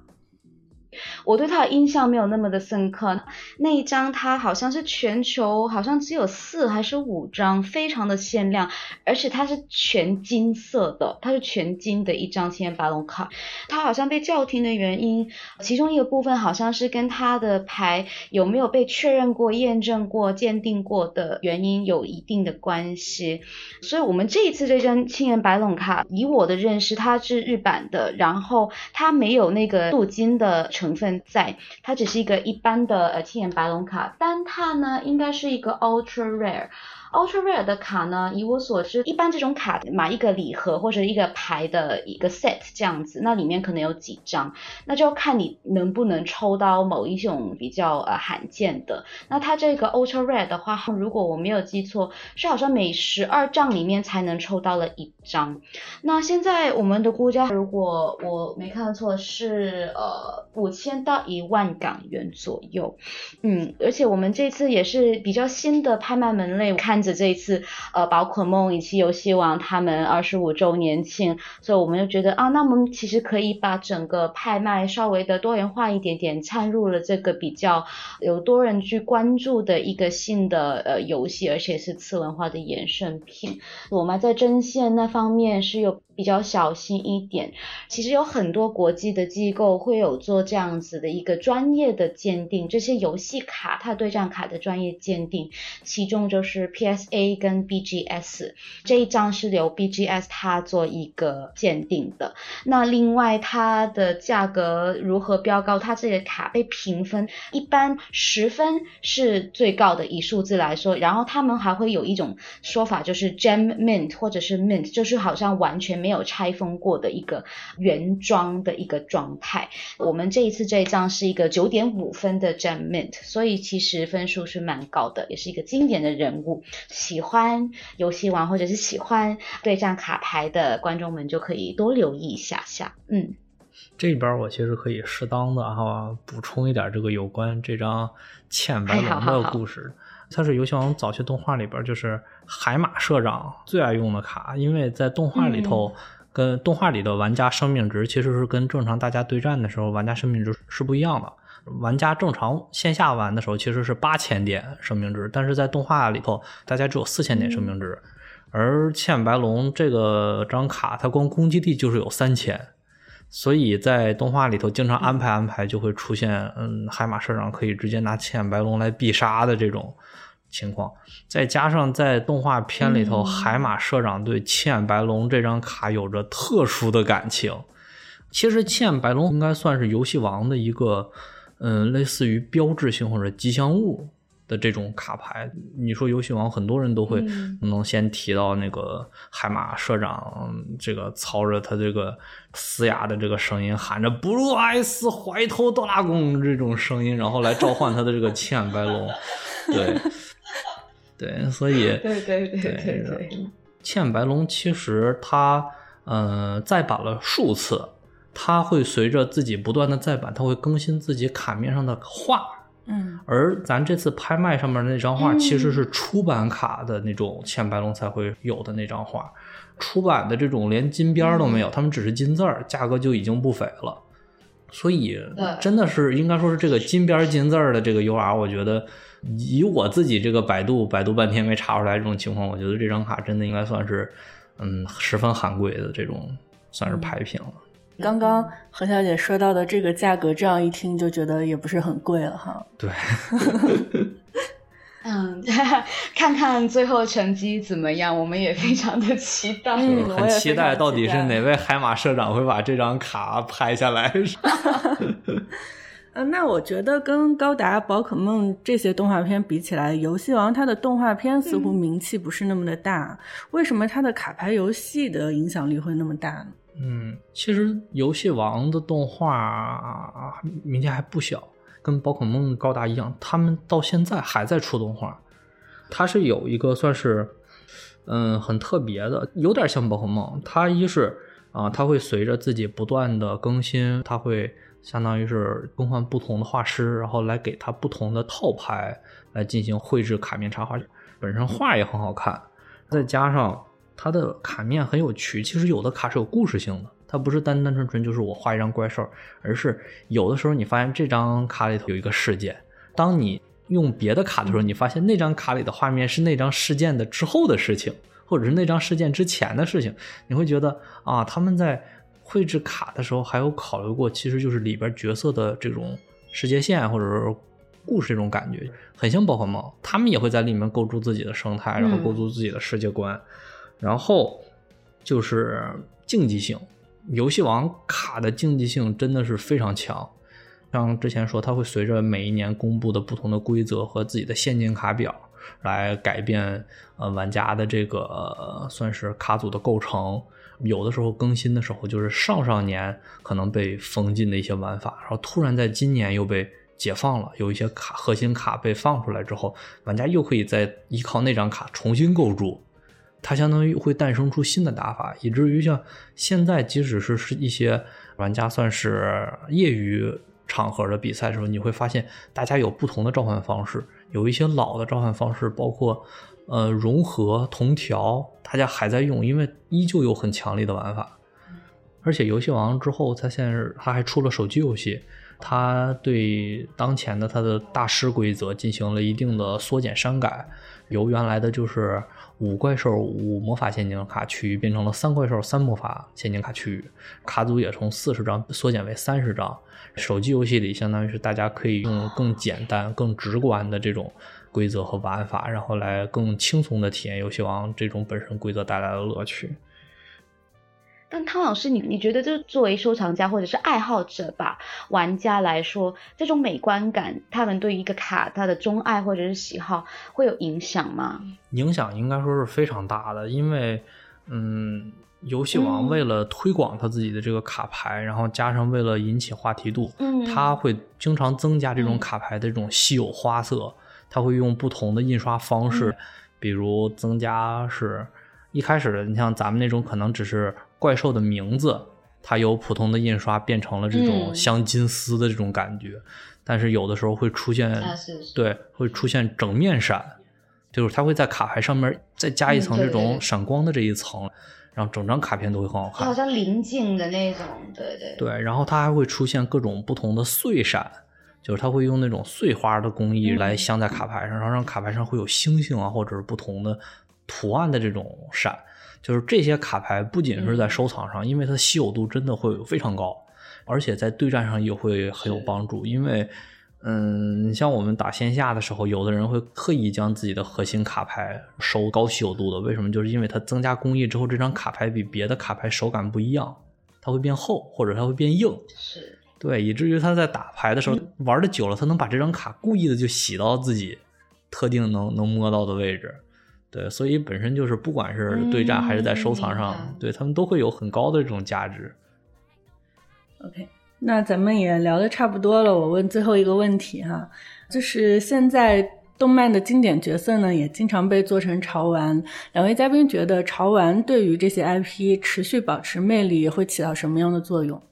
我对他的印象没有那么的深刻。那一张它好像是全球好像只有四还是五张，非常的限量，而且它是全金色的，它是全金的一张青眼白龙卡。它好像被叫停的原因，其中一个部分好像是跟它的牌有没有被确认过、验证过、鉴定过的原因有一定的关系。所以，我们这一次这张青眼白龙卡，以我的认识，它是日版的，然后它没有那个镀金的。成成分在，它只是一个一般的呃青眼白龙卡，但它呢应该是一个 ultra rare。Ultra Rare 的卡呢？以我所知，一般这种卡买一个礼盒或者一个牌的一个 set 这样子，那里面可能有几张，那就要看你能不能抽到某一种比较呃罕见的。那它这个 Ultra Rare 的话，如果我没有记错，是好像每十二张里面才能抽到了一张。那现在我们的估价，如果我没看错，是呃五千到一万港元左右。嗯，而且我们这次也是比较新的拍卖门类，看。着这一次呃宝可梦以及游戏王他们二十五周年庆，所以我们就觉得啊，那我们其实可以把整个拍卖稍微的多元化一点点，掺入了这个比较有多人去关注的一个性的呃游戏，而且是次文化的衍生品。我们在针线那方面是有。比较小心一点，其实有很多国际的机构会有做这样子的一个专业的鉴定，这些游戏卡它对战卡的专业鉴定，其中就是 S A 跟 BGS 这一张是由 BGS 它做一个鉴定的。那另外它的价格如何标高？它这个卡被评分，一般十分是最高的以数字来说，然后他们还会有一种说法，就是 Gem Mint 或者是 Mint，就是好像完全没。没有拆封过的一个原装的一个状态。我们这一次这一张是一个九点五分的 Gem Mint，所以其实分数是蛮高的，也是一个经典的人物。喜欢游戏王或者是喜欢对战卡牌的观众们就可以多留意一下下。嗯，这边我其实可以适当的哈补充一点这个有关这张浅白龙的故事。它是游戏王早期动画里边，就是海马社长最爱用的卡，因为在动画里头，跟动画里的玩家生命值其实是跟正常大家对战的时候玩家生命值是不一样的。玩家正常线下玩的时候其实是八千点生命值，但是在动画里头大家只有四千点生命值，而茜白龙这个张卡它光攻击力就是有三千。所以在动画里头，经常安排安排就会出现，嗯，海马社长可以直接拿茜白龙来必杀的这种情况。再加上在动画片里头，海马社长对茜白龙这张卡有着特殊的感情。其实茜白龙应该算是游戏王的一个，嗯，类似于标志性或者吉祥物。的这种卡牌，你说游戏王很多人都会能先提到那个海马社长，这个操着他这个嘶哑的这个声音喊着 “blue eyes 怀头多拉贡”这种声音，然后来召唤他的这个茜白龙，对 对，所以对对对对对，茜白龙其实它呃再版了数次，它会随着自己不断的再版，它会更新自己卡面上的画。嗯，而咱这次拍卖上面那张画，其实是出版卡的那种浅白龙才会有的那张画，出版的这种连金边都没有，他们只是金字儿，价格就已经不菲了。所以真的是应该说是这个金边金字儿的这个 UR，我觉得以我自己这个百度百度半天没查出来这种情况，我觉得这张卡真的应该算是嗯十分罕贵的这种算是牌品了。刚刚何小姐说到的这个价格，这样一听就觉得也不是很贵了哈。对，嗯，看看最后成绩怎么样，我们也非常的期待，很期待到底是哪位海马社长会把这张卡拍下来。嗯，那我觉得跟高达、宝可梦这些动画片比起来，游戏王它的动画片似乎名气不是那么的大，为什么它的卡牌游戏的影响力会那么大呢？嗯，其实游戏王的动画名气还不小，跟宝可梦、高达一样，他们到现在还在出动画。它是有一个算是，嗯，很特别的，有点像宝可梦。它一是啊，它会随着自己不断的更新，它会相当于是更换不同的画师，然后来给它不同的套牌来进行绘制卡面插画，本身画也很好看，再加上。它的卡面很有趣，其实有的卡是有故事性的，它不是单单纯纯就是我画一张怪兽，而是有的时候你发现这张卡里头有一个事件，当你用别的卡的时候，你发现那张卡里的画面是那张事件的之后的事情，或者是那张事件之前的事情，你会觉得啊，他们在绘制卡的时候还有考虑过，其实就是里边角色的这种世界线或者是故事这种感觉，很像宝可梦，他们也会在里面构筑自己的生态，然后构筑自己的世界观。然后就是竞技性，游戏王卡的竞技性真的是非常强。像之前说，它会随着每一年公布的不同的规则和自己的现金卡表来改变呃玩家的这个算是卡组的构成。有的时候更新的时候，就是上上年可能被封禁的一些玩法，然后突然在今年又被解放了，有一些卡核心卡被放出来之后，玩家又可以再依靠那张卡重新构筑。它相当于会诞生出新的打法，以至于像现在，即使是是一些玩家算是业余场合的比赛的时候，你会发现大家有不同的召唤方式，有一些老的召唤方式，包括呃融合同调，大家还在用，因为依旧有很强力的玩法。而且游戏王之后，它现在它还出了手机游戏，它对当前的它的大师规则进行了一定的缩减删改，由原来的就是五怪兽五魔法陷阱卡区域变成了三怪兽三魔法陷阱卡区域，卡组也从四十张缩减为三十张。手机游戏里相当于是大家可以用更简单、更直观的这种规则和玩法，然后来更轻松的体验游戏王这种本身规则带来的乐趣。但汤老师，你你觉得，就是作为收藏家或者是爱好者吧，玩家来说，这种美观感，他们对于一个卡它的钟爱或者是喜好会有影响吗？影响应该说是非常大的，因为，嗯，游戏王为了推广他自己的这个卡牌，然后加上为了引起话题度，嗯，他会经常增加这种卡牌的这种稀有花色，他会用不同的印刷方式，比如增加是一开始的，你像咱们那种可能只是。怪兽的名字，它由普通的印刷变成了这种镶金丝的这种感觉，但是有的时候会出现，对，会出现整面闪，就是它会在卡牌上面再加一层这种闪光的这一层，然后整张卡片都会很好看，好像。临近的那种，对对。对，然后它还会出现各种不同的碎闪，就是它会用那种碎花的工艺来镶在卡牌上，然后让卡牌上会有星星啊，或者是不同的图案的这种闪。就是这些卡牌不仅是在收藏上，因为它稀有度真的会非常高，而且在对战上也会很有帮助。因为，嗯，你像我们打线下的时候，有的人会刻意将自己的核心卡牌收高稀有度的，为什么？就是因为它增加工艺之后，这张卡牌比别的卡牌手感不一样，它会变厚或者它会变硬。是，对，以至于他在打牌的时候玩的久了，他能把这张卡故意的就洗到自己特定能能摸到的位置。对，所以本身就是不管是对战还是在收藏上，对他们都会有很高的这种价值。OK，那咱们也聊的差不多了，我问最后一个问题哈，就是现在动漫的经典角色呢，也经常被做成潮玩，两位嘉宾觉得潮玩对于这些 IP 持续保持魅力会起到什么样的作用？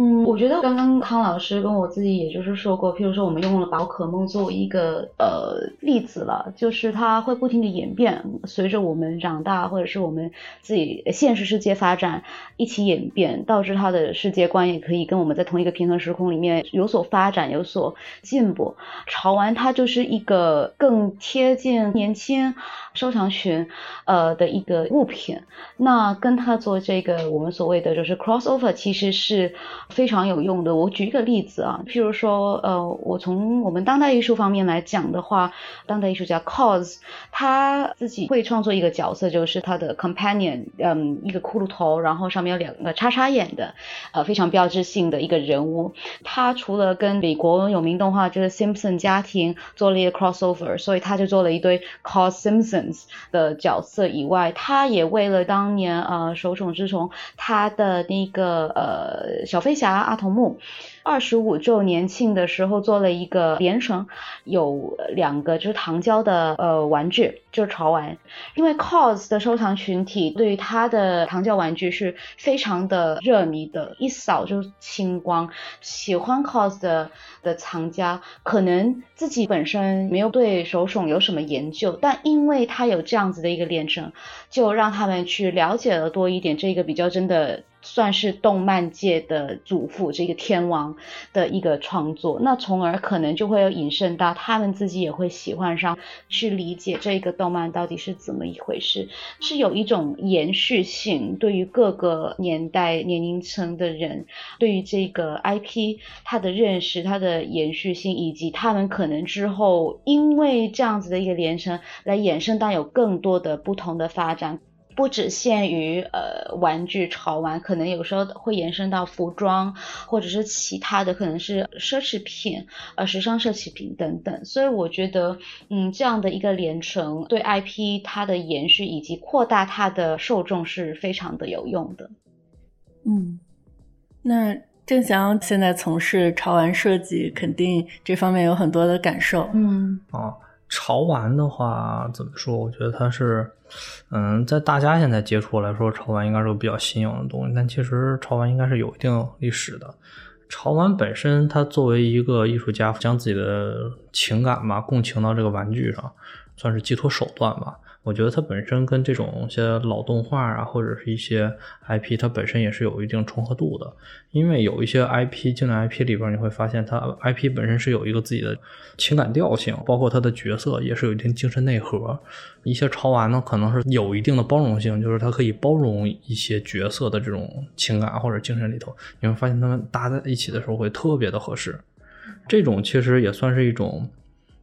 嗯，我觉得刚刚康老师跟我自己也就是说过，譬如说我们用了宝可梦作为一个呃例子了，就是它会不停的演变，随着我们长大或者是我们自己现实世界发展一起演变，导致它的世界观也可以跟我们在同一个平衡时空里面有所发展、有所进步。潮玩它就是一个更贴近年轻收藏群呃的一个物品，那跟他做这个我们所谓的就是 crossover，其实是。非常有用的。我举一个例子啊，譬如说，呃，我从我们当代艺术方面来讲的话，当代艺术家 cause，他自己会创作一个角色，就是他的 companion，嗯，一个骷髅头，然后上面有两个叉叉眼的，呃，非常标志性的一个人物。他除了跟美国有名动画就是 Simpson 家庭做了一个 crossover，所以他就做了一堆 cause Simpson 的角色以外，他也为了当年呃手冢治虫他的那个呃小飞。侠阿童木二十五周年庆的时候做了一个连绳，有两个就是糖胶的呃玩具，就是潮玩。因为 cos 的收藏群体对于他的糖胶玩具是非常的热迷的，一扫就清光。喜欢 cos 的的藏家可能自己本身没有对手冢有什么研究，但因为他他有这样子的一个连绳，就让他们去了解了多一点这个比较真的。算是动漫界的祖父，这个天王的一个创作，那从而可能就会有引申到他们自己也会喜欢上，去理解这个动漫到底是怎么一回事，是有一种延续性。对于各个年代年龄层的人，对于这个 IP 它的认识、它的延续性，以及他们可能之后因为这样子的一个连成来衍生到有更多的不同的发展。不只限于呃玩具潮玩，可能有时候会延伸到服装，或者是其他的，可能是奢侈品、呃时尚奢侈品等等。所以我觉得，嗯，这样的一个连城对 IP 它的延续以及扩大它的受众是非常的有用的。嗯，那郑翔现在从事潮玩设计，肯定这方面有很多的感受。嗯，啊。潮玩的话，怎么说？我觉得它是，嗯，在大家现在接触来说，潮玩应该是比较新颖的东西。但其实潮玩应该是有一定历史的。潮玩本身，它作为一个艺术家，将自己的情感嘛共情到这个玩具上，算是寄托手段吧。我觉得它本身跟这种些老动画啊，或者是一些 IP，它本身也是有一定重合度的。因为有一些 IP，经典 IP 里边，你会发现它 IP 本身是有一个自己的情感调性，包括它的角色也是有一定精神内核。一些潮玩呢，可能是有一定的包容性，就是它可以包容一些角色的这种情感或者精神里头，你会发现它们搭在一起的时候会特别的合适。这种其实也算是一种。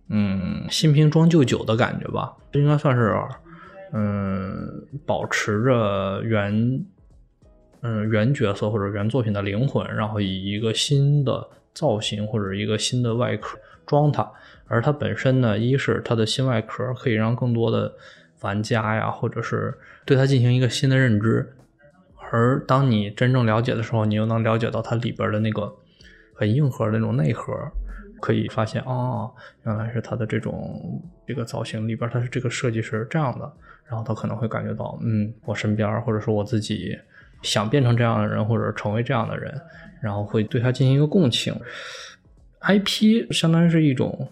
嗯，新瓶装旧酒的感觉吧，这应该算是，嗯，保持着原，嗯原角色或者原作品的灵魂，然后以一个新的造型或者一个新的外壳装它。而它本身呢，一是它的新外壳可以让更多的玩家呀，或者是对它进行一个新的认知。而当你真正了解的时候，你又能了解到它里边的那个很硬核的那种内核。可以发现哦，原来是他的这种这个造型里边，他是这个设计是这样的。然后他可能会感觉到，嗯，我身边或者说我自己想变成这样的人，或者成为这样的人，然后会对他进行一个共情。IP 相当于是一种，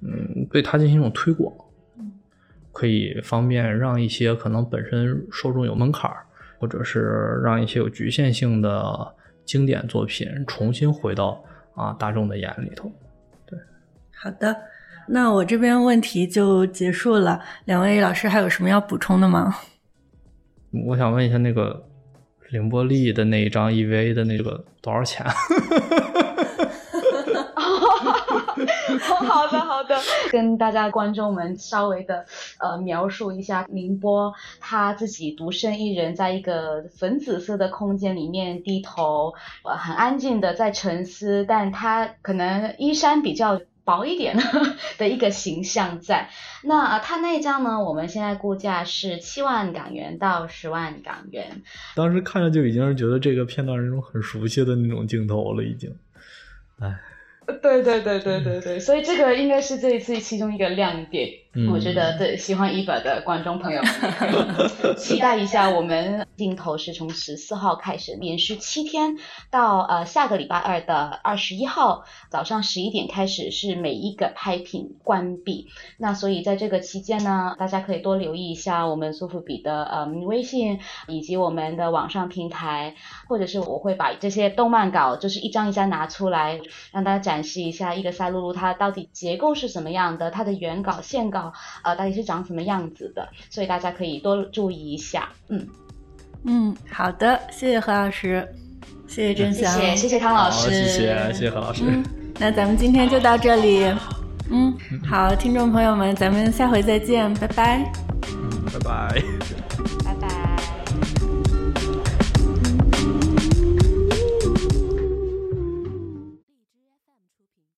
嗯，对他进行一种推广，可以方便让一些可能本身受众有门槛，或者是让一些有局限性的经典作品重新回到啊大众的眼里头。好的，那我这边问题就结束了。两位老师还有什么要补充的吗？我想问一下，那个凌波丽的那一张 EVA 的那个多少钱？好的，好的，跟大家观众们稍微的呃描述一下，宁波他自己独身一人，在一个粉紫色的空间里面低头，呃，很安静的在沉思，但他可能衣衫比较。薄一点 的一个形象在，那它那张呢？我们现在估价是七万港元到十万港元。当时看着就已经是觉得这个片段是那种很熟悉的那种镜头了，已经，哎。对对对对对对，所以这个应该是这一次其中一个亮点。我觉得对喜欢一本的观众朋友们，期待一下我们镜头是从十四号开始，连续七天到呃下个礼拜二的二十一号早上十一点开始是每一个拍品关闭。那所以在这个期间呢，大家可以多留意一下我们苏富比的呃微信以及我们的网上平台，或者是我会把这些动漫稿就是一张一张拿出来让大家展示一下一个赛璐璐它到底结构是什么样的，它的原稿线稿。呃，到底是长什么样子的？所以大家可以多注意一下。嗯嗯，好的，谢谢何老师，谢谢真香，谢谢谢谢汤老师，谢谢谢谢何老师。那咱们今天就到这里。嗯，好，听众朋友们，咱们下回再见，拜拜。嗯，拜拜。